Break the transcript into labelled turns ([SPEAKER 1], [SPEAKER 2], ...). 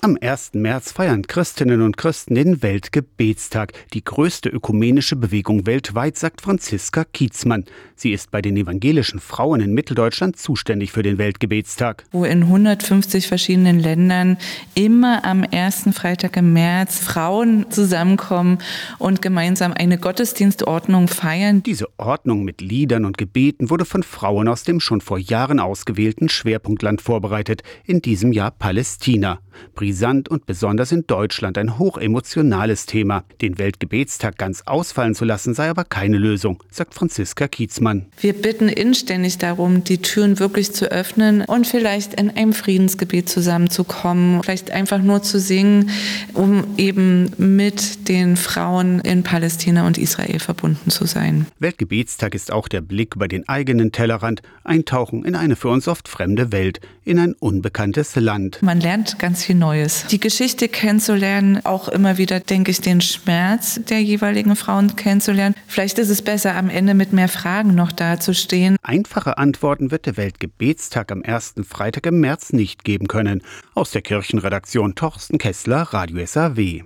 [SPEAKER 1] Am 1. März feiern Christinnen und Christen den Weltgebetstag, die größte ökumenische Bewegung weltweit, sagt Franziska Kietzmann. Sie ist bei den evangelischen Frauen in Mitteldeutschland zuständig für den Weltgebetstag.
[SPEAKER 2] Wo in 150 verschiedenen Ländern immer am ersten Freitag im März Frauen zusammenkommen und gemeinsam eine Gottesdienstordnung feiern.
[SPEAKER 1] Diese Ordnung mit Liedern und Gebeten wurde von Frauen aus dem schon vor Jahren ausgewählten Schwerpunktland vorbereitet, in diesem Jahr Palästina brisant und besonders in Deutschland ein hochemotionales Thema. Den Weltgebetstag ganz ausfallen zu lassen, sei aber keine Lösung, sagt Franziska Kietzmann.
[SPEAKER 2] Wir bitten inständig darum, die Türen wirklich zu öffnen und vielleicht in einem Friedensgebet zusammenzukommen, vielleicht einfach nur zu singen, um eben mit den Frauen in Palästina und Israel verbunden zu sein.
[SPEAKER 1] Weltgebetstag ist auch der Blick über den eigenen Tellerrand, eintauchen in eine für uns oft fremde Welt, in ein unbekanntes Land.
[SPEAKER 2] Man lernt ganz viel Neues. Die Geschichte kennenzulernen, auch immer wieder, denke ich, den Schmerz der jeweiligen Frauen kennenzulernen. Vielleicht ist es besser, am Ende mit mehr Fragen noch dazustehen.
[SPEAKER 1] Einfache Antworten wird der Weltgebetstag am ersten Freitag im März nicht geben können. Aus der Kirchenredaktion Torsten Kessler, Radio SAW.